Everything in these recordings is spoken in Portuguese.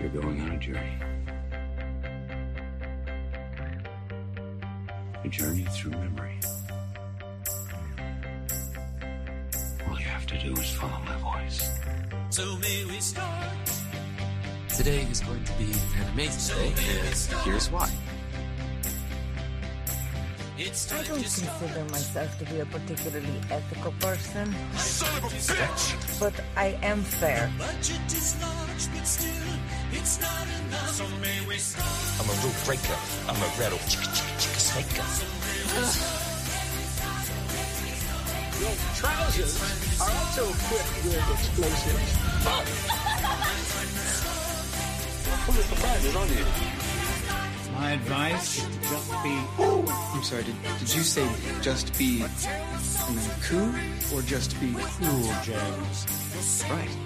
You're going on a journey. A journey through memory. All you have to do is follow my voice. So may we start? Today is going to be an amazing day, and here's why. It's I don't to start. consider myself to be a particularly ethical person, Son of a bitch! but I am fair. Budget is large, but still, it's not enough. So may we start? I'm a rule breaker. I'm a rattle chicka chicka chicka snaker. Your trousers are also equipped with explosives. Full of surprises, aren't you? My advice is to just be. I'm sorry, did, did you say just be cool or just be cool, James? Right.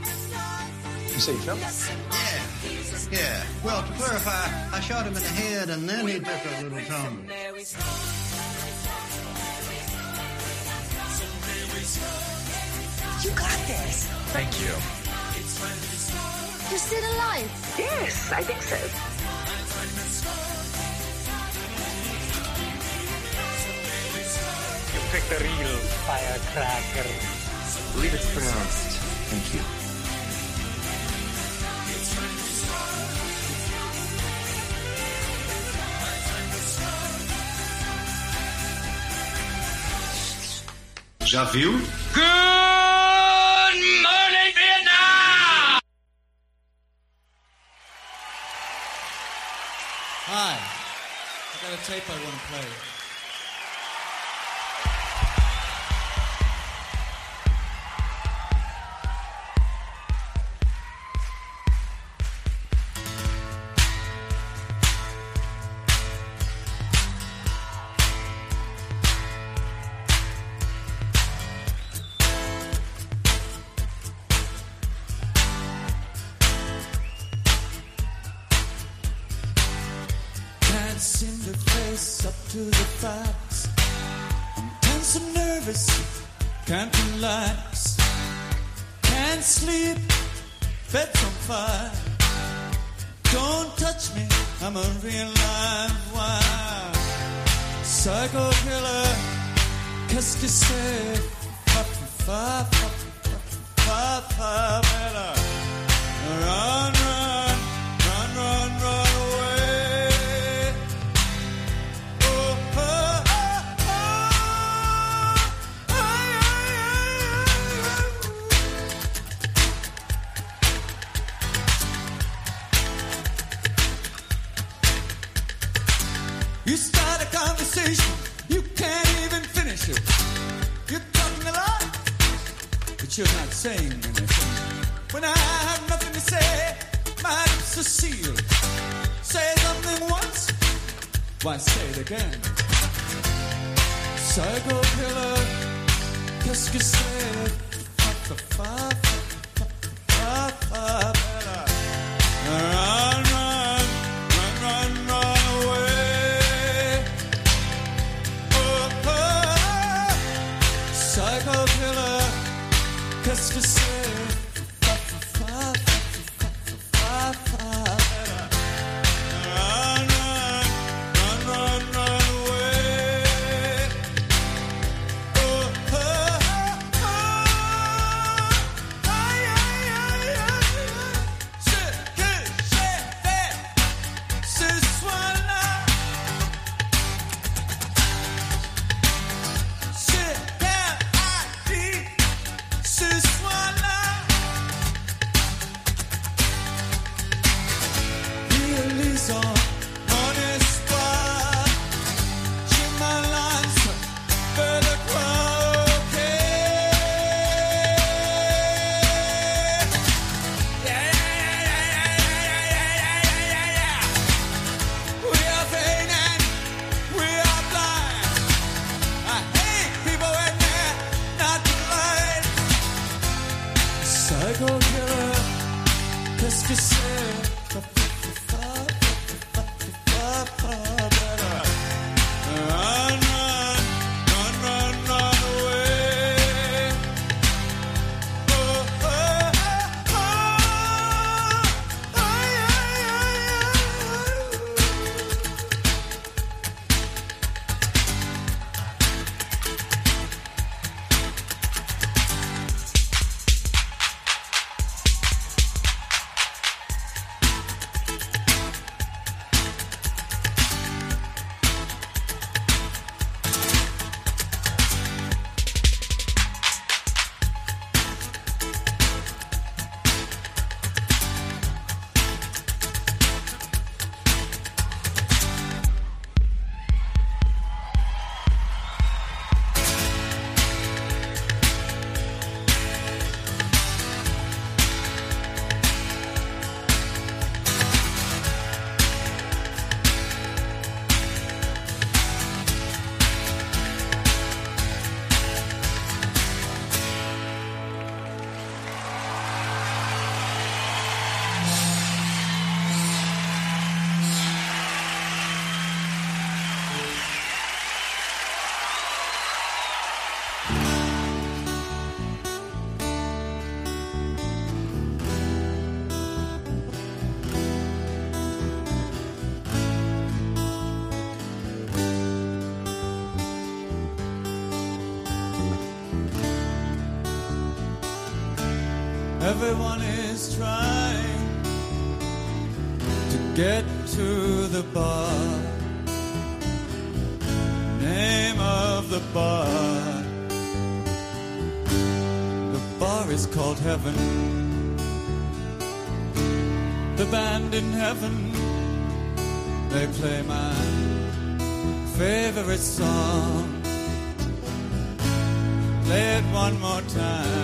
You say Phil? Yeah, yeah. Well, to clarify, I shot him in the head and then he took a little tumble. You got this. Thank you. You're still alive. Yes, I think so. You picked a real firecracker. I believe it's pronounced thank you. Já viu? Good morning, Vietnam! Hi. I got a tape I want to play. live wire. Psycho killer, qu'est-ce que c'est? Fucking five, fucking five, five, five, better. Run, run. You start a conversation, you can't even finish it. You're talking a lot, but you're not saying anything. When I have nothing to say, my lips are sealed. Say something once, why say it again? Psycho killer, qu'est-ce que c'est? Fa, fa, fa, Everyone is trying to get to the bar. Name of the bar. The bar is called Heaven. The band in heaven, they play my favorite song. Play it one more time.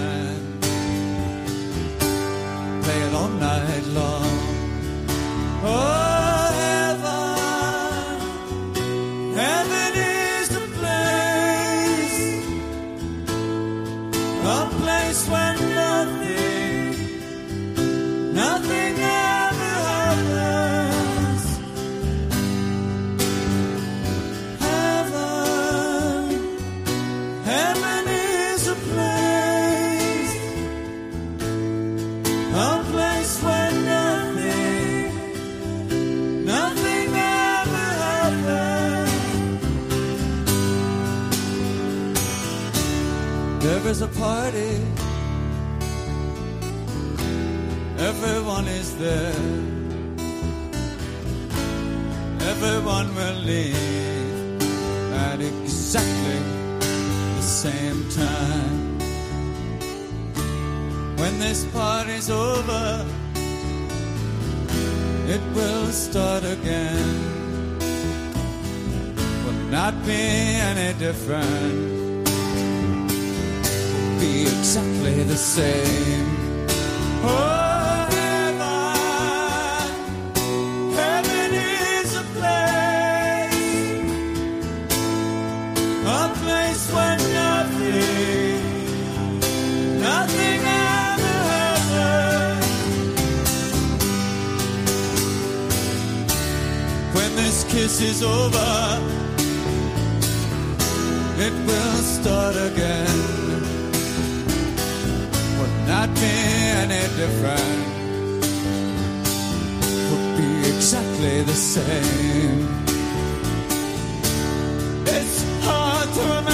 Exactly the same time. When this party's over, it will start again. Will not be any different. Will be exactly the same. Oh, kiss is over, it will start again. Will not be any different. Will be exactly the same. It's hard to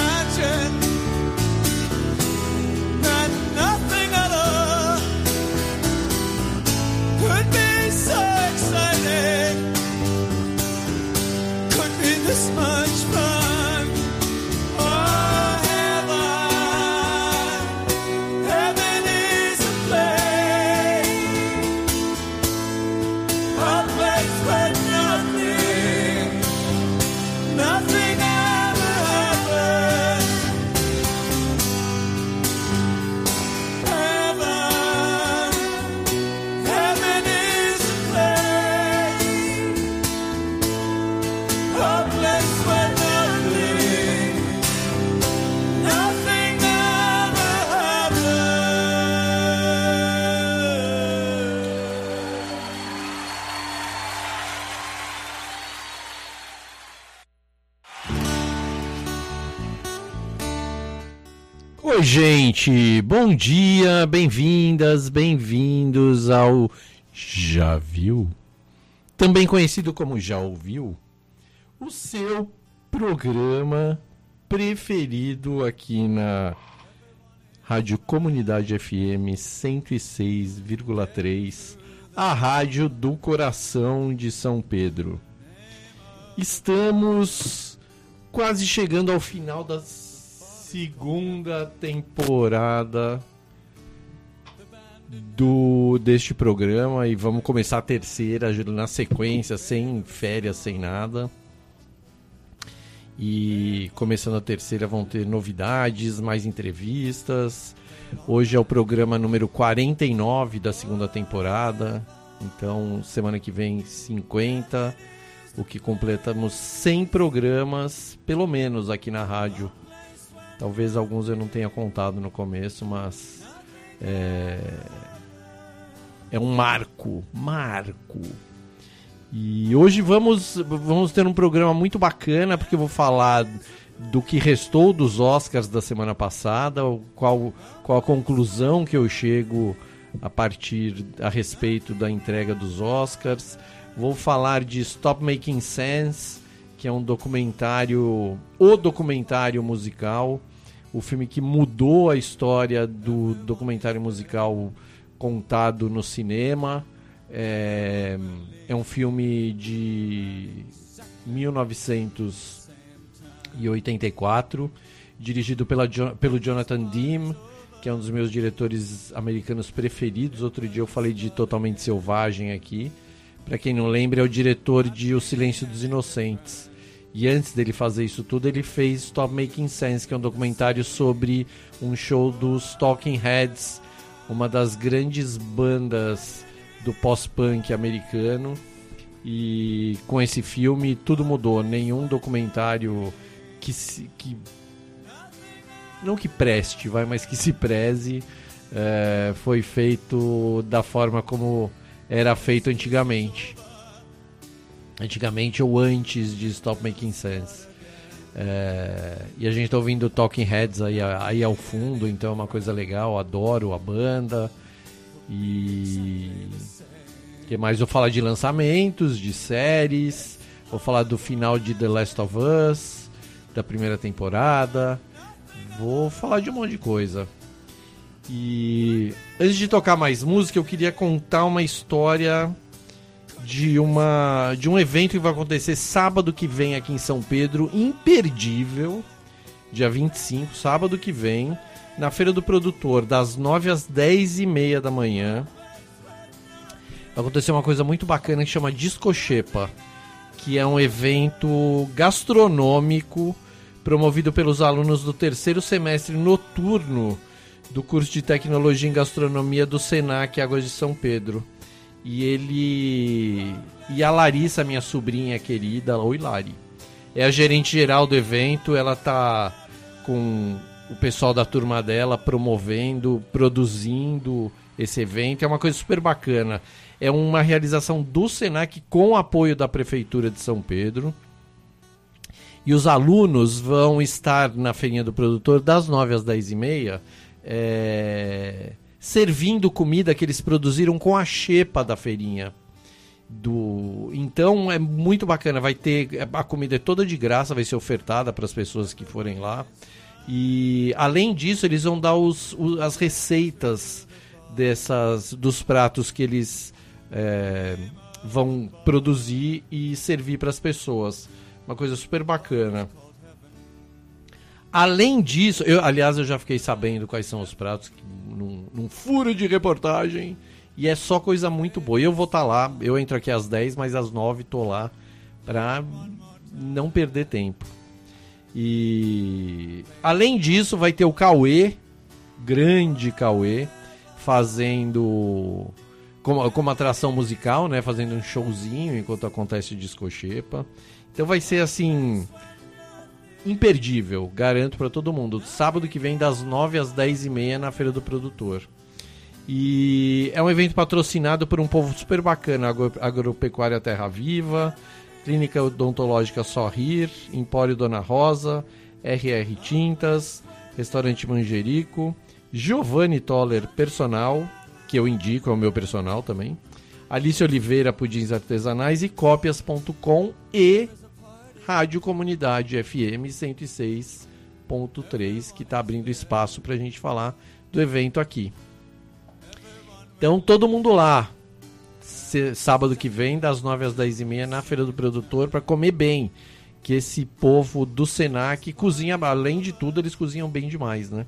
bom dia, bem-vindas, bem-vindos ao Já Viu? Também conhecido como Já Ouviu? O seu programa preferido aqui na Rádio Comunidade FM 106,3, a rádio do coração de São Pedro. Estamos quase chegando ao final da segunda temporada do deste programa e vamos começar a terceira na sequência, sem férias, sem nada. E começando a terceira vão ter novidades, mais entrevistas. Hoje é o programa número 49 da segunda temporada. Então, semana que vem 50, o que completamos 100 programas, pelo menos aqui na rádio. Talvez alguns eu não tenha contado no começo, mas é, é um marco, marco. E hoje vamos, vamos ter um programa muito bacana, porque eu vou falar do que restou dos Oscars da semana passada, qual, qual a conclusão que eu chego a partir a respeito da entrega dos Oscars. Vou falar de Stop Making Sense, que é um documentário, o documentário musical, o filme que mudou a história do documentário musical contado no cinema. É, é um filme de 1984, dirigido pela, pelo Jonathan Demme, que é um dos meus diretores americanos preferidos. Outro dia eu falei de Totalmente Selvagem aqui. Para quem não lembra, é o diretor de O Silêncio dos Inocentes. E antes dele fazer isso tudo, ele fez Stop Making Sense, que é um documentário sobre um show dos Talking Heads, uma das grandes bandas do pós-punk americano. E com esse filme tudo mudou. Nenhum documentário que se, que não que preste, vai, mas que se preze é, foi feito da forma como era feito antigamente. Antigamente ou antes de Stop Making Sense. É, e a gente está ouvindo Talking Heads aí, aí ao fundo, então é uma coisa legal, adoro a banda. E que mais? Vou falar de lançamentos, de séries, vou falar do final de The Last of Us, da primeira temporada, vou falar de um monte de coisa. E antes de tocar mais música, eu queria contar uma história de uma de um evento que vai acontecer sábado que vem aqui em São Pedro, imperdível, dia 25, sábado que vem, na Feira do Produtor, das 9 às 10 e meia da manhã. Vai acontecer uma coisa muito bacana que chama Discochepa, que é um evento gastronômico promovido pelos alunos do terceiro semestre noturno do curso de Tecnologia em Gastronomia do Senac Águas de São Pedro. E ele. E a Larissa, minha sobrinha querida, oi Lari, é a gerente geral do evento, ela tá com o pessoal da turma dela promovendo, produzindo esse evento. É uma coisa super bacana. É uma realização do Senac com apoio da Prefeitura de São Pedro. E os alunos vão estar na feirinha do produtor das 9 às 10 e meia, é, servindo comida que eles produziram com a xepa da feirinha. Do... Então é muito bacana, vai ter a comida é toda de graça, vai ser ofertada para as pessoas que forem lá. E além disso, eles vão dar os, os as receitas dessas dos pratos que eles é, vão produzir e servir para as pessoas. Uma coisa super bacana. Além disso, eu, aliás, eu já fiquei sabendo quais são os pratos num, num furo de reportagem. E é só coisa muito boa. E eu vou estar tá lá, eu entro aqui às 10, mas às 9 tô lá pra não perder tempo. E além disso, vai ter o Cauê, grande Cauê, fazendo como, como atração musical, né? Fazendo um showzinho enquanto acontece o Disco Xepa. Então vai ser assim imperdível, garanto para todo mundo. Sábado que vem das 9 às 10 e meia na Feira do Produtor. E é um evento patrocinado por um povo super bacana, Agropecuária Terra Viva, Clínica Odontológica Sorrir, Empório Dona Rosa, RR Tintas, Restaurante Manjerico, Giovanni Toller Personal, que eu indico, é o meu personal também, Alice Oliveira Pudins Artesanais e Cópias.com e Rádio Comunidade FM 106.3, que está abrindo espaço para a gente falar do evento aqui. Então, todo mundo lá, sábado que vem, das 9 às 10 e meia, na Feira do Produtor, para comer bem. Que esse povo do Senac cozinha, além de tudo, eles cozinham bem demais, né?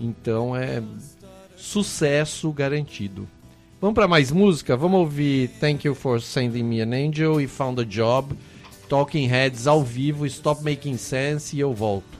Então é sucesso garantido. Vamos para mais música? Vamos ouvir Thank You for Sending Me an Angel e Found a Job Talking Heads ao vivo, Stop Making Sense e eu volto.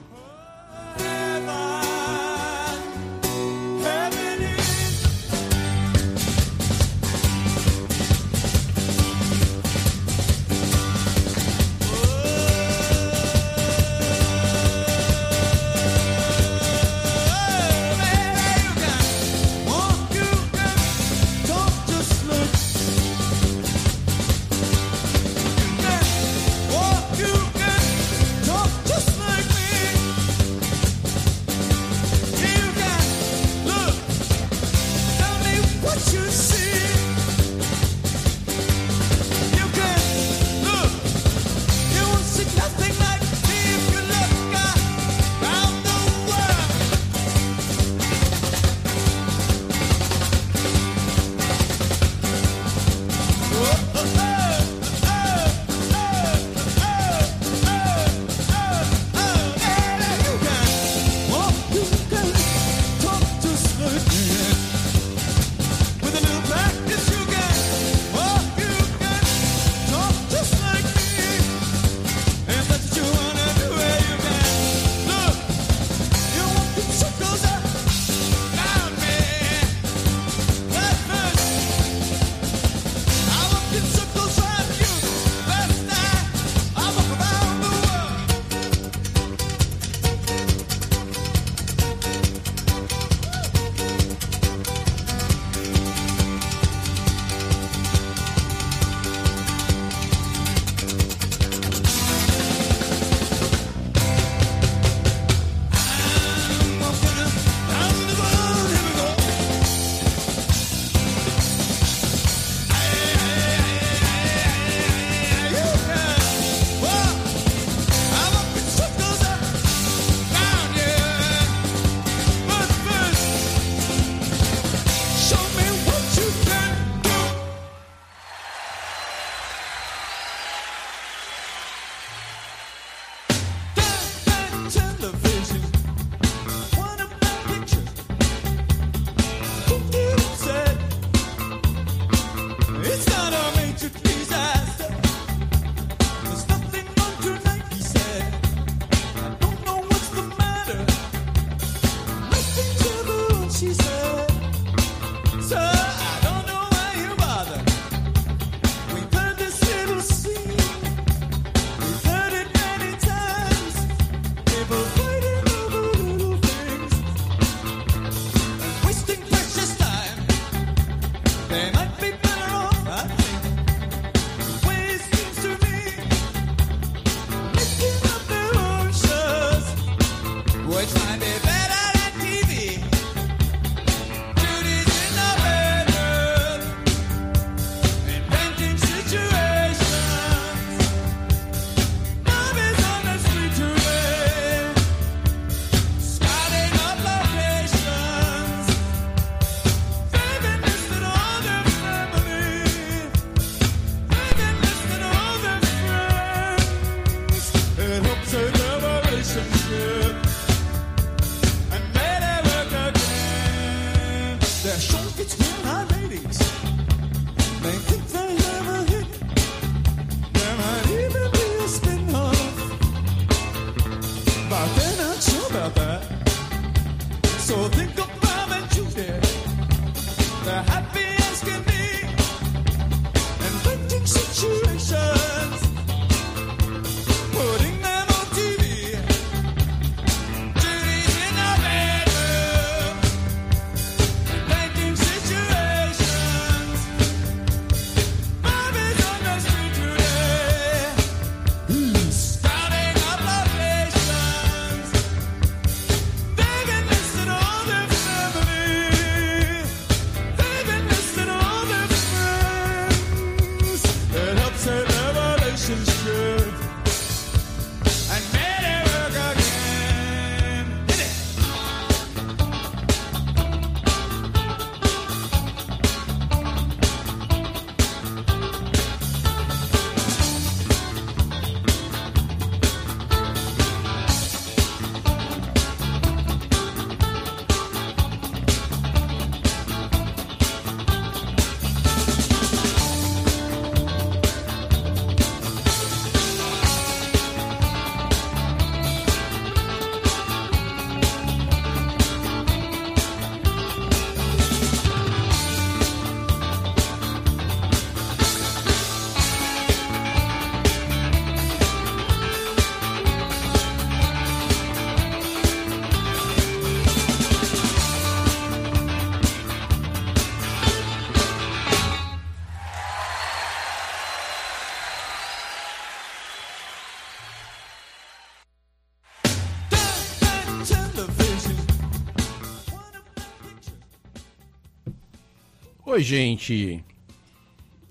Oi, gente.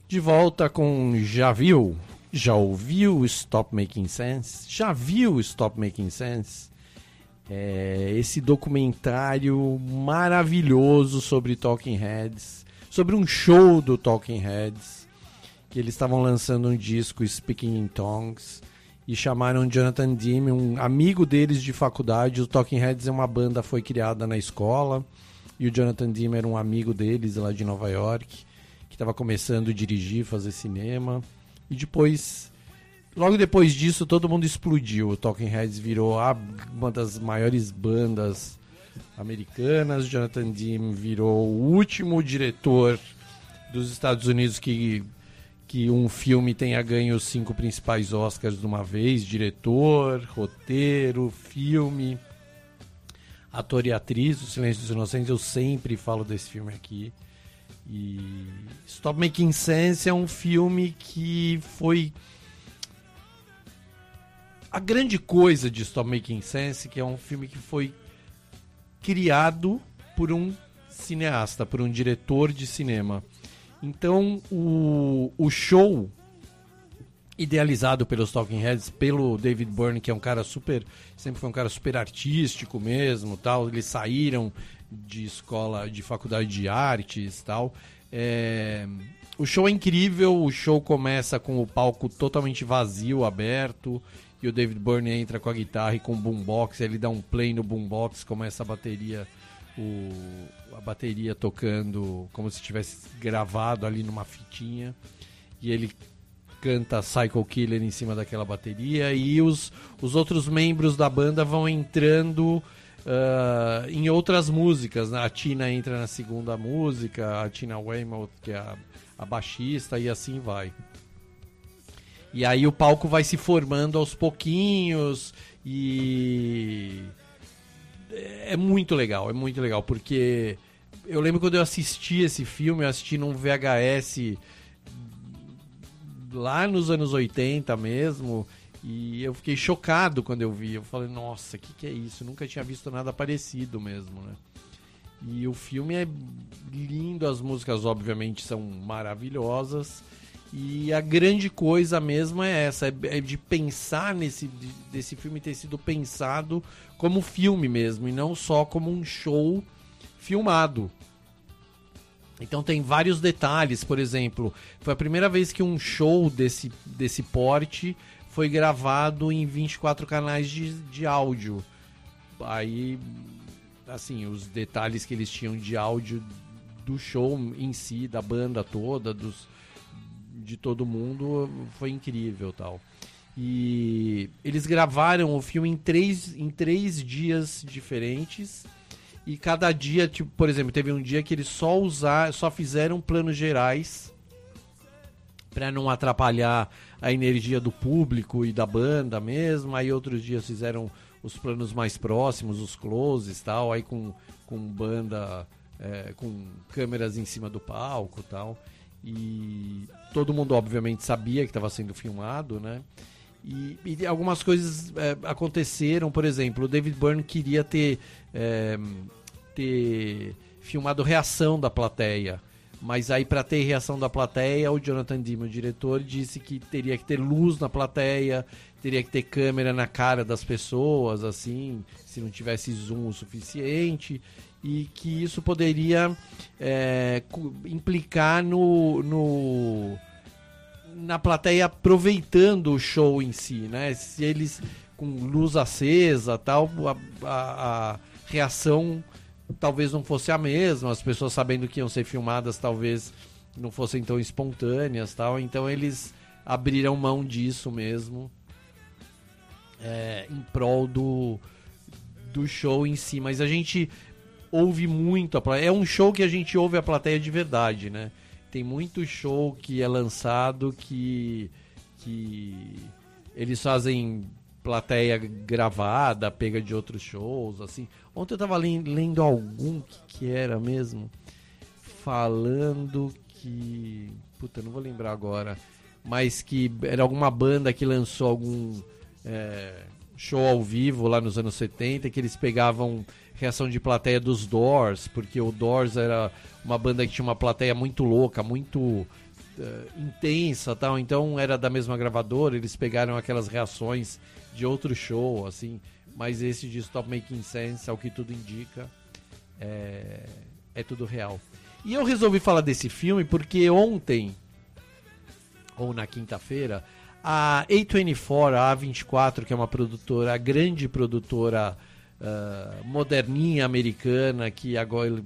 De volta com Já Viu? Já ouviu Stop Making Sense? Já viu Stop Making Sense? É esse documentário maravilhoso sobre Talking Heads, sobre um show do Talking Heads, que eles estavam lançando um disco Speaking in Tongues e chamaram Jonathan Demme, um amigo deles de faculdade. O Talking Heads é uma banda foi criada na escola e o Jonathan Demme era um amigo deles lá de Nova York, que estava começando a dirigir, fazer cinema. E depois, logo depois disso, todo mundo explodiu. O Talking Heads virou a, uma das maiores bandas americanas. Jonathan Demme virou o último diretor dos Estados Unidos que que um filme tenha ganho os cinco principais Oscars de uma vez: diretor, roteiro, filme, ator e atriz. O Silêncio dos Inocentes, eu sempre falo desse filme aqui. E Stop Making Sense é um filme que foi a grande coisa de Stop Making Sense, que é um filme que foi criado por um cineasta, por um diretor de cinema. Então, o, o show idealizado pelos Talking Heads, pelo David Byrne, que é um cara super, sempre foi um cara super artístico mesmo, tal. Eles saíram de escola, de faculdade de artes, tal. É, o show é incrível. O show começa com o palco totalmente vazio, aberto, e o David Byrne entra com a guitarra e com o boombox. Ele dá um play no boombox, começa a bateria o, a bateria tocando como se tivesse gravado ali numa fitinha. E ele canta Psycho Killer em cima daquela bateria. E os, os outros membros da banda vão entrando uh, em outras músicas. Né? A Tina entra na segunda música, a Tina Weymouth, que é a, a baixista, e assim vai. E aí o palco vai se formando aos pouquinhos e é muito legal, é muito legal, porque eu lembro quando eu assisti esse filme, eu assisti num VHS lá nos anos 80 mesmo, e eu fiquei chocado quando eu vi. Eu falei, nossa, o que, que é isso? Eu nunca tinha visto nada parecido mesmo, né? E o filme é lindo, as músicas obviamente são maravilhosas. E a grande coisa mesmo é essa, é, é de pensar nesse de, desse filme ter sido pensado como filme mesmo e não só como um show filmado. Então tem vários detalhes, por exemplo, foi a primeira vez que um show desse, desse porte foi gravado em 24 canais de, de áudio. Aí, assim, os detalhes que eles tinham de áudio do show em si, da banda toda, dos, de todo mundo foi incrível tal. E eles gravaram o filme em três, em três dias diferentes. E cada dia, tipo, por exemplo, teve um dia que eles só usar, só fizeram planos gerais para não atrapalhar a energia do público e da banda mesmo. Aí outros dias fizeram os planos mais próximos, os closes tal, aí com, com banda, é, com câmeras em cima do palco tal. E todo mundo, obviamente, sabia que estava sendo filmado, né? E, e algumas coisas é, aconteceram, por exemplo, o David Byrne queria ter, é, ter filmado reação da plateia. Mas aí, para ter reação da plateia, o Jonathan Demme, o diretor, disse que teria que ter luz na plateia, teria que ter câmera na cara das pessoas, assim, se não tivesse zoom o suficiente e que isso poderia é, implicar no, no, na plateia aproveitando o show em si, né? Se eles com luz acesa, tal, a, a, a reação talvez não fosse a mesma, as pessoas sabendo que iam ser filmadas talvez não fossem tão espontâneas, tal. Então eles abriram mão disso mesmo é, em prol do do show em si, mas a gente ouve muito a plateia. É um show que a gente ouve a plateia de verdade, né? Tem muito show que é lançado que, que eles fazem plateia gravada, pega de outros shows, assim. Ontem eu tava lendo algum que, que era mesmo, falando que. Puta, não vou lembrar agora. Mas que era alguma banda que lançou algum é, show ao vivo lá nos anos 70, que eles pegavam reação de plateia dos Doors, porque o Doors era uma banda que tinha uma plateia muito louca, muito uh, intensa tal. Então era da mesma gravadora, eles pegaram aquelas reações de outro show, assim. Mas esse de Stop Making Sense, ao que tudo indica, é, é tudo real. E eu resolvi falar desse filme porque ontem, ou na quinta-feira, a A24, a A24, que é uma produtora, a grande produtora uh, moderninha americana, que agora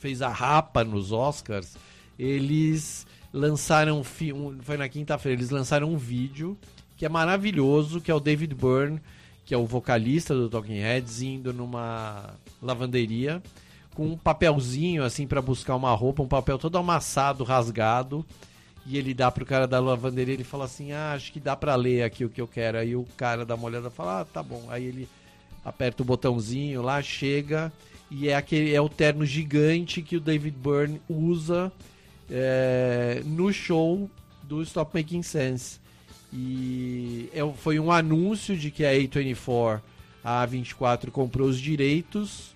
fez a rapa nos Oscars, eles lançaram um filme, foi na quinta-feira, eles lançaram um vídeo que é maravilhoso, que é o David Byrne, que é o vocalista do Talking Heads, indo numa lavanderia com um papelzinho assim para buscar uma roupa, um papel todo amassado, rasgado, e ele dá pro cara da lavanderia, ele fala assim: "Ah, acho que dá para ler aqui o que eu quero". Aí o cara dá uma olhada e fala: "Ah, tá bom". Aí ele aperta o botãozinho lá, chega e é aquele é o terno gigante que o David Byrne usa é, no show do Stop Making Sense. E é, foi um anúncio de que a A24, a A24 comprou os direitos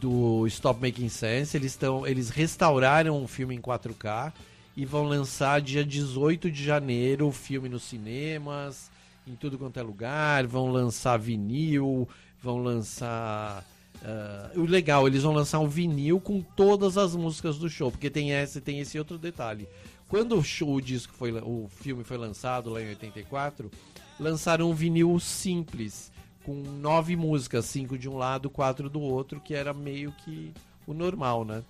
do Stop Making Sense. Eles, tão, eles restauraram o filme em 4K e vão lançar dia 18 de janeiro o filme nos cinemas, em tudo quanto é lugar. Vão lançar vinil, vão lançar. Uh, o legal, eles vão lançar um vinil com todas as músicas do show, porque tem esse, tem esse outro detalhe. Quando o, show, o disco foi, o filme foi lançado lá em 84, lançaram um vinil simples com nove músicas, cinco de um lado, quatro do outro, que era meio que o normal, né?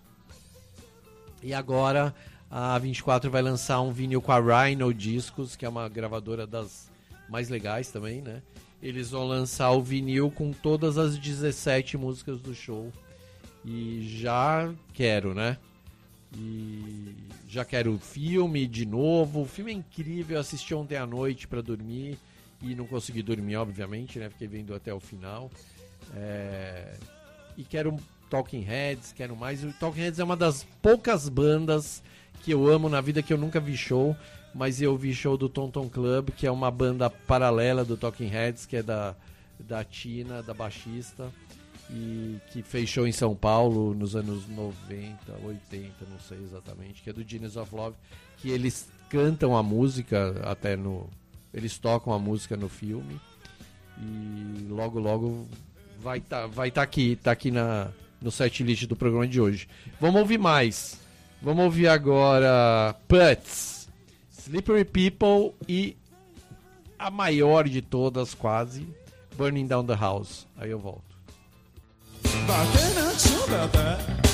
E agora a 24 vai lançar um vinil com a Rhino Discos, que é uma gravadora das mais legais também, né? Eles vão lançar o vinil com todas as 17 músicas do show. E já quero, né? E já quero o filme de novo. O filme é incrível, eu assisti ontem à noite para dormir e não consegui dormir, obviamente, né? Fiquei vendo até o final. É... E quero Talking Heads, quero mais. O Talking Heads é uma das poucas bandas que eu amo na vida que eu nunca vi show, mas eu vi show do Tonton Club, que é uma banda paralela do Talking Heads, que é da, da Tina, da baixista, e que fez show em São Paulo nos anos 90, 80, não sei exatamente, que é do Genius of Love, que eles cantam a música até no eles tocam a música no filme. E logo, logo vai estar tá, vai tá aqui, tá aqui na, no set list do programa de hoje. Vamos ouvir mais. Vamos ouvir agora Putz, Slippery People e a maior de todas, quase, Burning Down the House. Aí eu volto. I can't about that.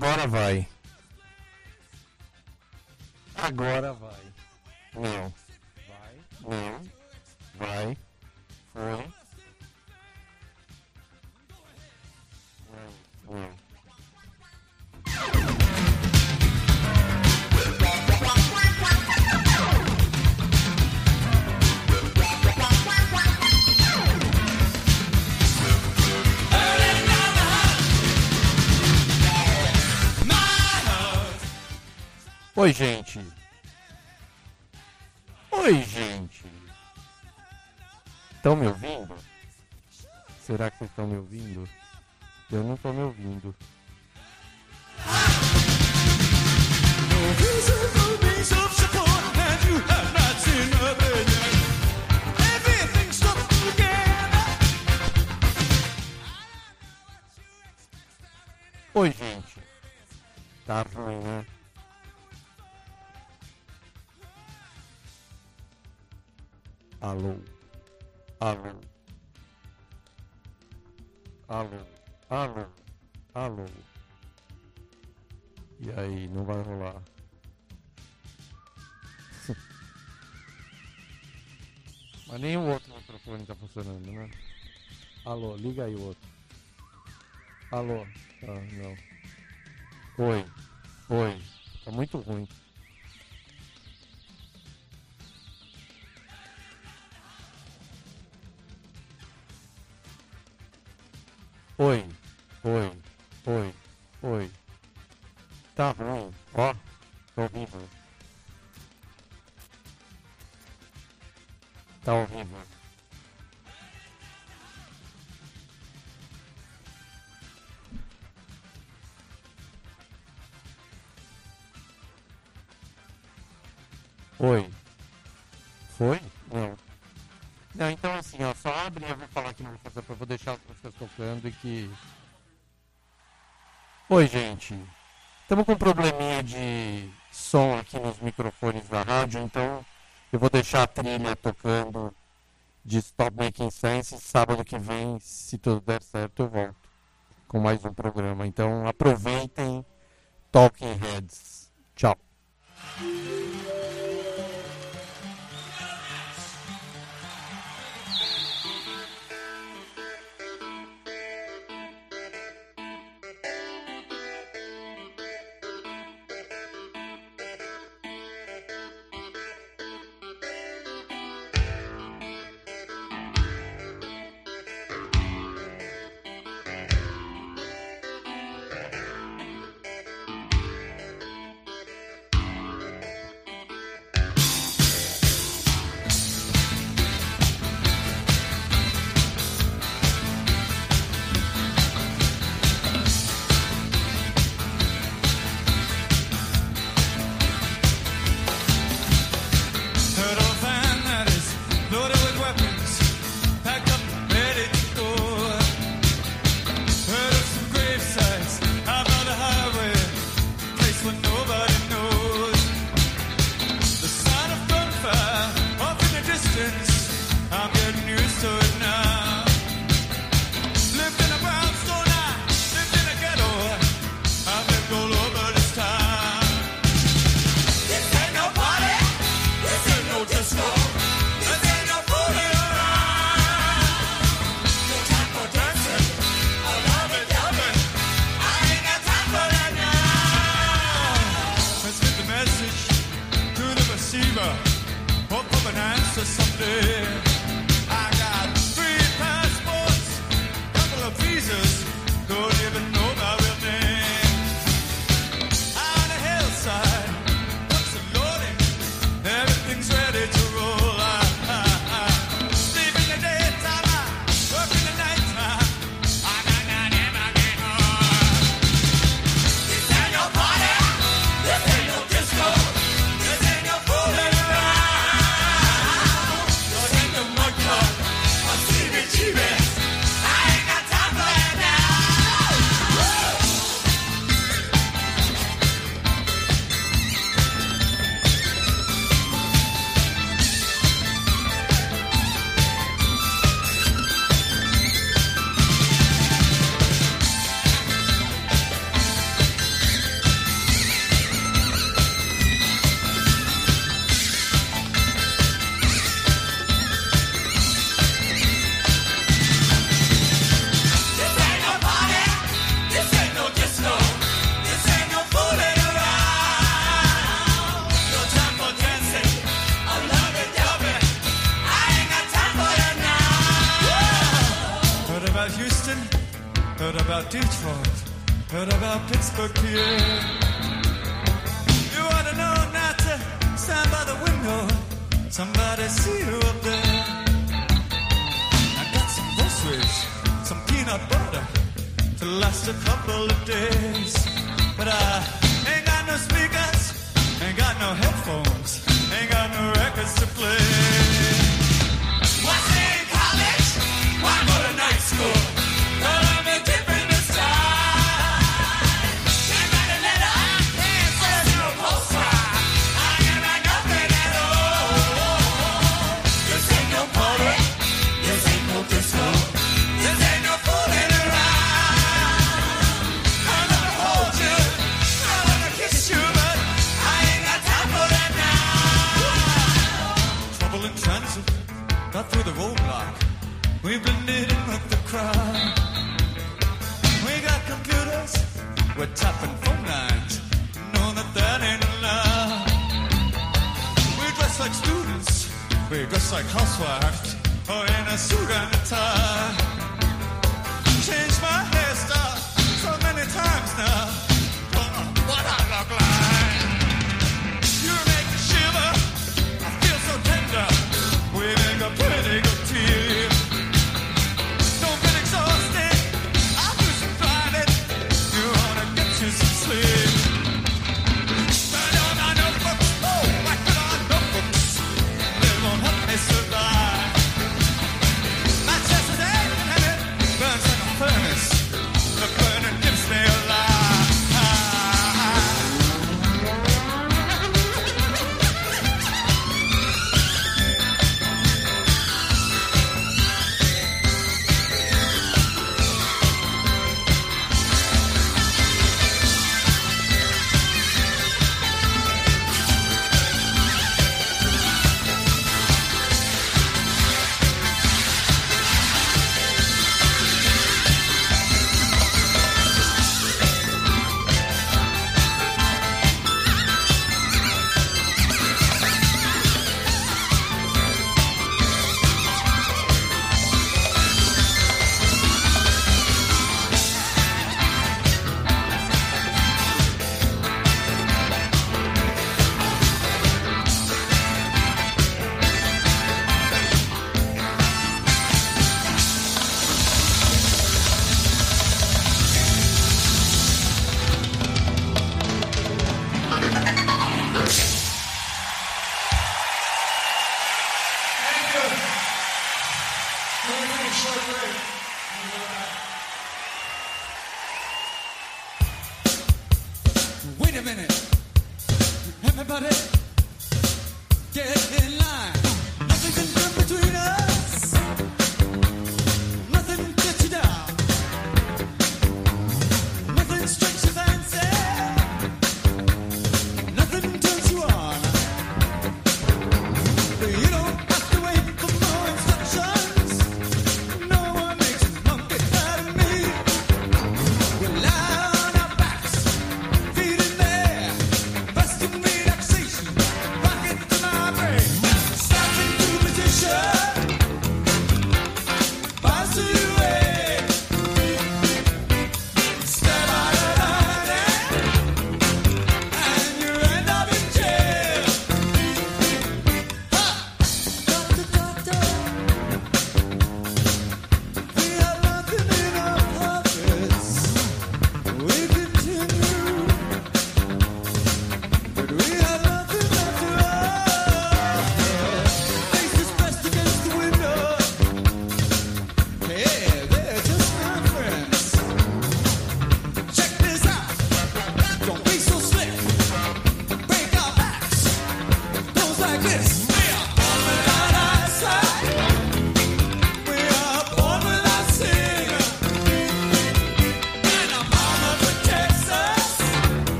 Agora vai. Agora Oi, gente. Oi, gente. Estão me ouvindo? Será que vocês estão me ouvindo? Eu não estou me ouvindo. Oi, gente. Tá ruim, né? Alô. Alô. Alô. Alô. Alô. E aí, não vai rolar. Mas nem o outro microfone tá funcionando, né? Alô, liga aí o outro. Alô. Ah, não. Oi. Oi. Tá muito ruim. Oi, oi, oi, oi. Tá ruim, ó. Tô horrível. Tá horrível. Oi. Foi? Não. Não, então assim, ó, só abre e eu vou falar aqui no microfone, vou deixar as músicas tocando e que. Oi, gente. Estamos com um probleminha de som aqui nos microfones da rádio, então eu vou deixar a trilha tocando de Stop Making Sense. Sábado que vem, se tudo der certo, eu volto com mais um programa. Então aproveitem Talking Heads. Tchau.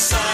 side.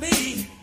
me.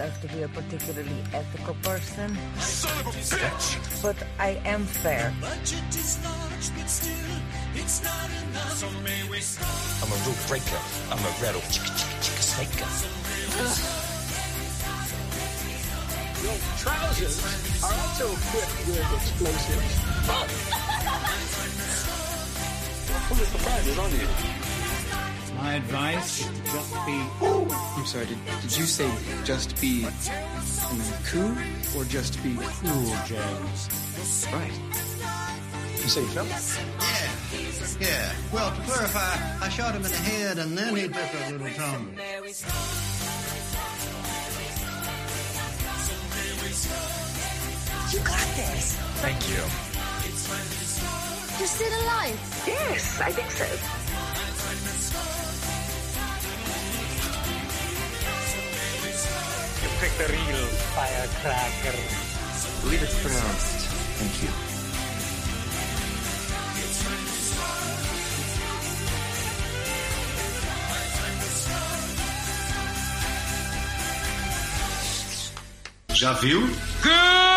Myself to be a particularly ethical person. Son of a bitch! But I am fair. I'm a rule breaker. I'm a rattle chicka chicka chicka snaker. Your trousers are also equipped with explosives. Full of surprises, aren't you? My advice is to just be. I'm sorry, did, did you say just be I mean, cool or just be cool, James? Right. You say you Phil? Yeah. Yeah. Well, to clarify, I shot him in the head and then he took a little tumble. You got this. Thank you. You're still alive. Yes, I think so. You picked the real firecracker. I believe it's pronounced. Thank you. Já viu? Good